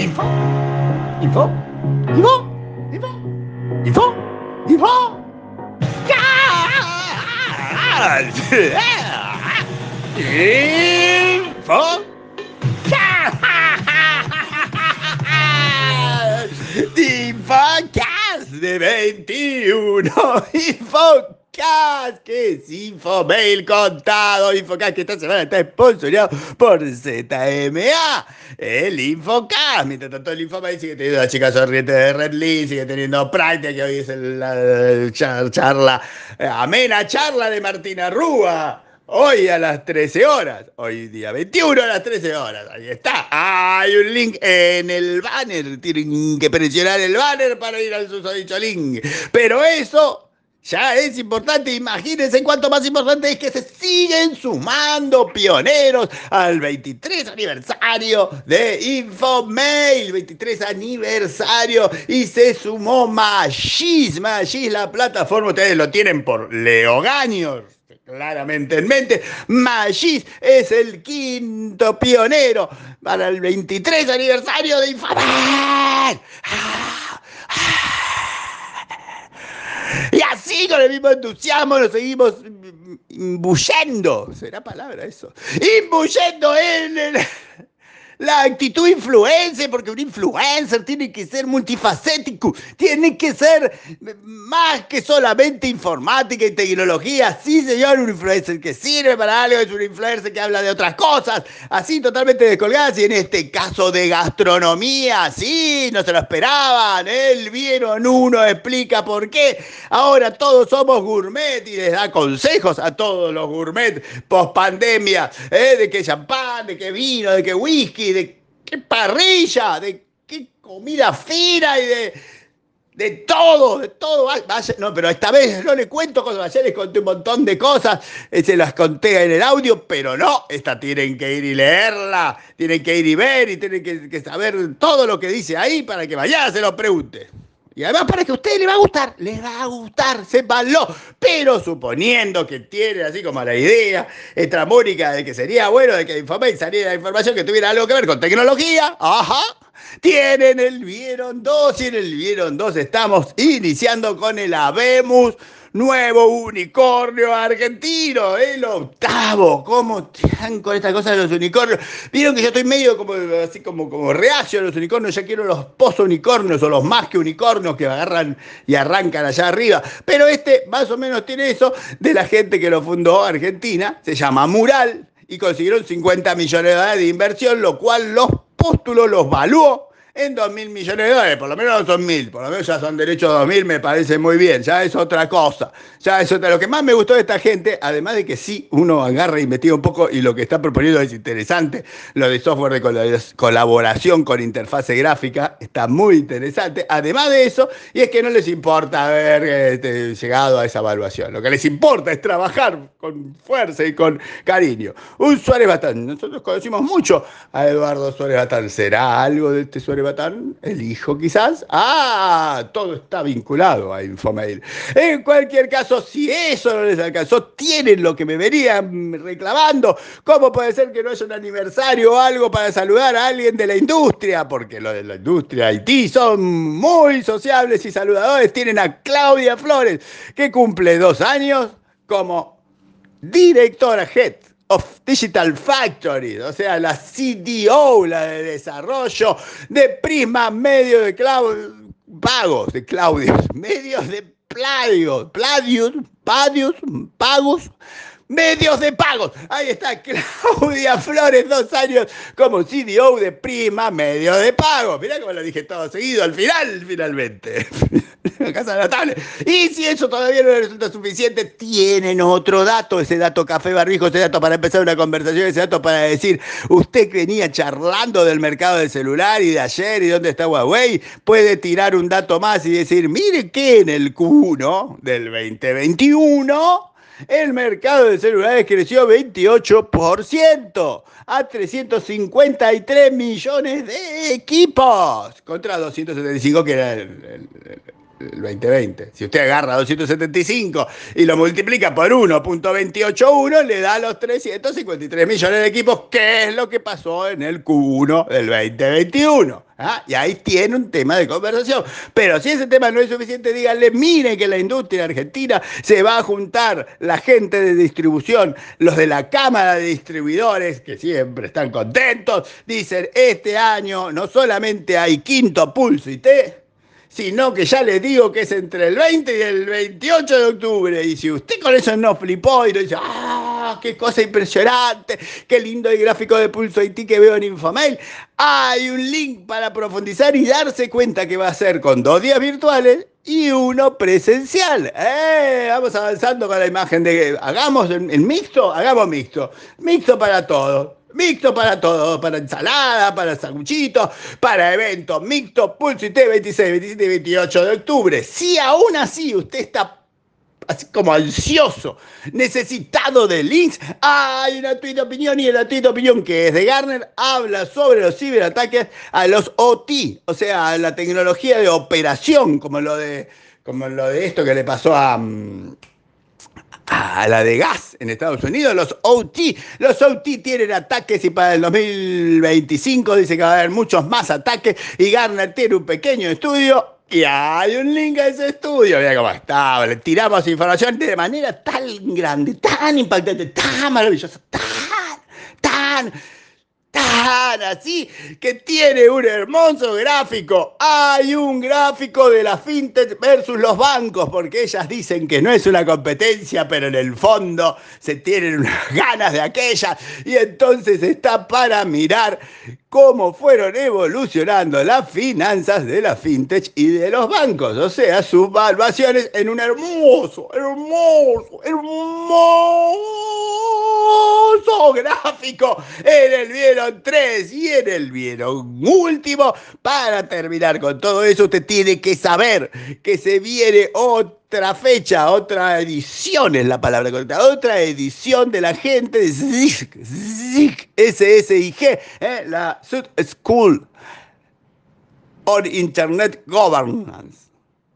逆风，逆风，逆风，逆风，逆风，逆风，呀！逆风，呀！逆风，卡斯的21，逆风。Que es Infomail contado. Infocast que esta semana está sponsoreado por ZMA. El Infocast. Mientras tanto, el Infomail sigue teniendo la chica sonriente de Red Lee, sigue teniendo Pride, que hoy es la charla, eh, amena charla de Martina Rúa. Hoy a las 13 horas, hoy día 21 a las 13 horas, ahí está. Hay un link en el banner, tienen que presionar el banner para ir al susodicho link. Pero eso ya es importante, imagínense cuánto más importante es que se siguen sumando pioneros al 23 aniversario de Infomail, 23 aniversario, y se sumó Magis, Magis, la plataforma, ustedes lo tienen por Leo Gaños claramente en mente. Magis es el quinto pionero para el 23 aniversario de Infomail. Y así con el mismo entusiasmo nos seguimos imbuyendo, será palabra eso, imbuyendo en el la actitud influencer, porque un influencer tiene que ser multifacético, tiene que ser más que solamente informática y tecnología. Sí, señor, un influencer que sirve para algo, es un influencer que habla de otras cosas, así totalmente descolgadas, y en este caso de gastronomía, sí, no se lo esperaban, él vieron uno, explica por qué. Ahora todos somos gourmet y les da consejos a todos los gourmet post pandemia, ¿eh? de qué champán, de qué vino, de qué whisky, de qué parrilla, de qué comida fina y de, de todo, de todo. no, pero esta vez no le cuento cosas, ayer les conté un montón de cosas, se las conté en el audio, pero no, esta tienen que ir y leerla, tienen que ir y ver y tienen que, saber todo lo que dice ahí para que mañana se lo pregunte. Y además para que a ustedes les va a gustar, les va a gustar, sépanlo. Pero suponiendo que tienen así como la idea extramónica de que sería bueno de que Infomail saliera información que tuviera algo que ver con tecnología, ajá, tienen el Vieron 2 y en el Vieron 2 estamos iniciando con el Abemus nuevo unicornio argentino, el octavo. ¿Cómo están con esta cosa de los unicornios? Vieron que yo estoy medio como así como, como reacio a los unicornios, ya quiero los pozo unicornios o los más que unicornios que agarran y arrancan allá arriba. Pero este más o menos tiene eso de la gente que lo fundó Argentina, se llama Mural y consiguieron 50 millones de dólares de inversión, lo cual los póstulos los valuó en 2 mil millones de dólares, por lo menos no son mil, por lo menos ya son derechos de 2 mil, me parece muy bien, ya es otra cosa, ya es otra. Lo que más me gustó de esta gente, además de que sí, uno agarra e investiga un poco y lo que está proponiendo es interesante, lo de software de colaboración con interfase gráfica, está muy interesante, además de eso, y es que no les importa haber este, llegado a esa evaluación, lo que les importa es trabajar con fuerza y con cariño. Un Suárez Batán, nosotros conocimos mucho a Eduardo Suárez Batán, ¿será algo de este Suárez Batán, el hijo quizás. Ah, todo está vinculado a Infomail. En cualquier caso, si eso no les alcanzó, tienen lo que me venían reclamando. ¿Cómo puede ser que no haya un aniversario o algo para saludar a alguien de la industria? Porque los de la industria Haití son muy sociables y saludadores. Tienen a Claudia Flores, que cumple dos años como directora head of Digital Factory, o sea, la CDO, la de desarrollo de Prisma Medio de Claudio, pagos de Claudio, medios de Pladios, Pladios, Padios, Pagos, medios de pagos. Ahí está Claudia Flores, dos años como CDO de Prima, medio de pago. Mirá cómo lo dije todo seguido, al final, finalmente. Casa notable. Y si eso todavía no resulta suficiente, tienen otro dato, ese dato café barbijo, ese dato para empezar una conversación, ese dato para decir, usted venía charlando del mercado del celular y de ayer y dónde está Huawei, puede tirar un dato más y decir, mire que en el Q1 del 2021 el mercado de celulares creció 28% a 353 millones de equipos contra 275 que era el, 2020. Si usted agarra 275 y lo multiplica por 1.281, le da los 353 millones de equipos, que es lo que pasó en el Q1 del 2021. ¿ah? Y ahí tiene un tema de conversación. Pero si ese tema no es suficiente, díganle, miren que la industria argentina se va a juntar la gente de distribución, los de la Cámara de Distribuidores, que siempre están contentos, dicen, este año no solamente hay quinto pulso y té, sino que ya les digo que es entre el 20 y el 28 de octubre. Y si usted con eso no flipó y no dice, ¡ah, qué cosa impresionante! ¡Qué lindo el gráfico de Pulso IT que veo en Infomail! Hay un link para profundizar y darse cuenta que va a ser con dos días virtuales y uno presencial. ¡Eh! Vamos avanzando con la imagen de hagamos el mixto, hagamos mixto. Mixto para todos. Mixto para todo, para ensalada, para sanguchitos, para eventos, mixto, pulso y 26, 27 y 28 de octubre. Si aún así usted está así como ansioso, necesitado de links, hay una de opinión y la de opinión que es de Garner habla sobre los ciberataques a los OT, o sea, a la tecnología de operación, como lo de, como lo de esto que le pasó a... Mm, a la de gas en Estados Unidos, los OT. Los OT tienen ataques y para el 2025 dice que va a haber muchos más ataques y Garner tiene un pequeño estudio y hay un link a ese estudio. Mira cómo está, le tiramos información de manera tan grande, tan impactante, tan maravillosa, tan, tan así que tiene un hermoso gráfico. Hay un gráfico de la fintech versus los bancos, porque ellas dicen que no es una competencia, pero en el fondo se tienen unas ganas de aquella. Y entonces está para mirar cómo fueron evolucionando las finanzas de la fintech y de los bancos, o sea, sus valuaciones en un hermoso, hermoso, hermoso gráfico en el Vieron 3 y en el Vieron último. Para terminar con todo eso, usted tiene que saber que se viene otro otra fecha, otra edición es la palabra correcta, otra edición de la gente de SSIG, ¿eh? la Sud School on Internet Governance.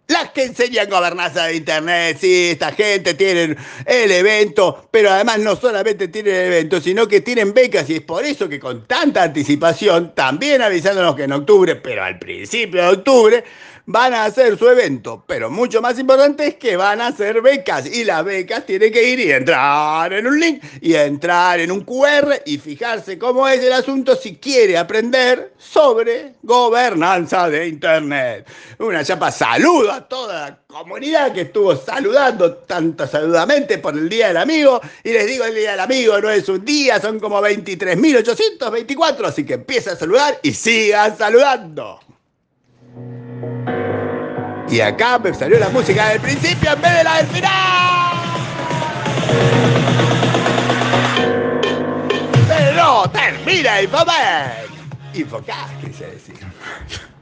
Las que enseñan gobernanza de Internet, sí, esta gente tienen el evento, pero además no solamente tienen el evento, sino que tienen becas y es por eso que con tanta anticipación, también avisándonos que en octubre, pero al principio de octubre, van a hacer su evento, pero mucho más importante es que van a hacer becas y las becas tienen que ir y entrar en un link y entrar en un QR y fijarse cómo es el asunto si quiere aprender sobre gobernanza de Internet. Una chapa saludo toda la comunidad que estuvo saludando tanto saludamente por el Día del Amigo y les digo el Día del Amigo no es un día, son como 23.824, así que empieza a saludar y sigan saludando. Y acá me salió la música del principio en vez de la del final. Pero termina Infoman. Infocast, quise decir.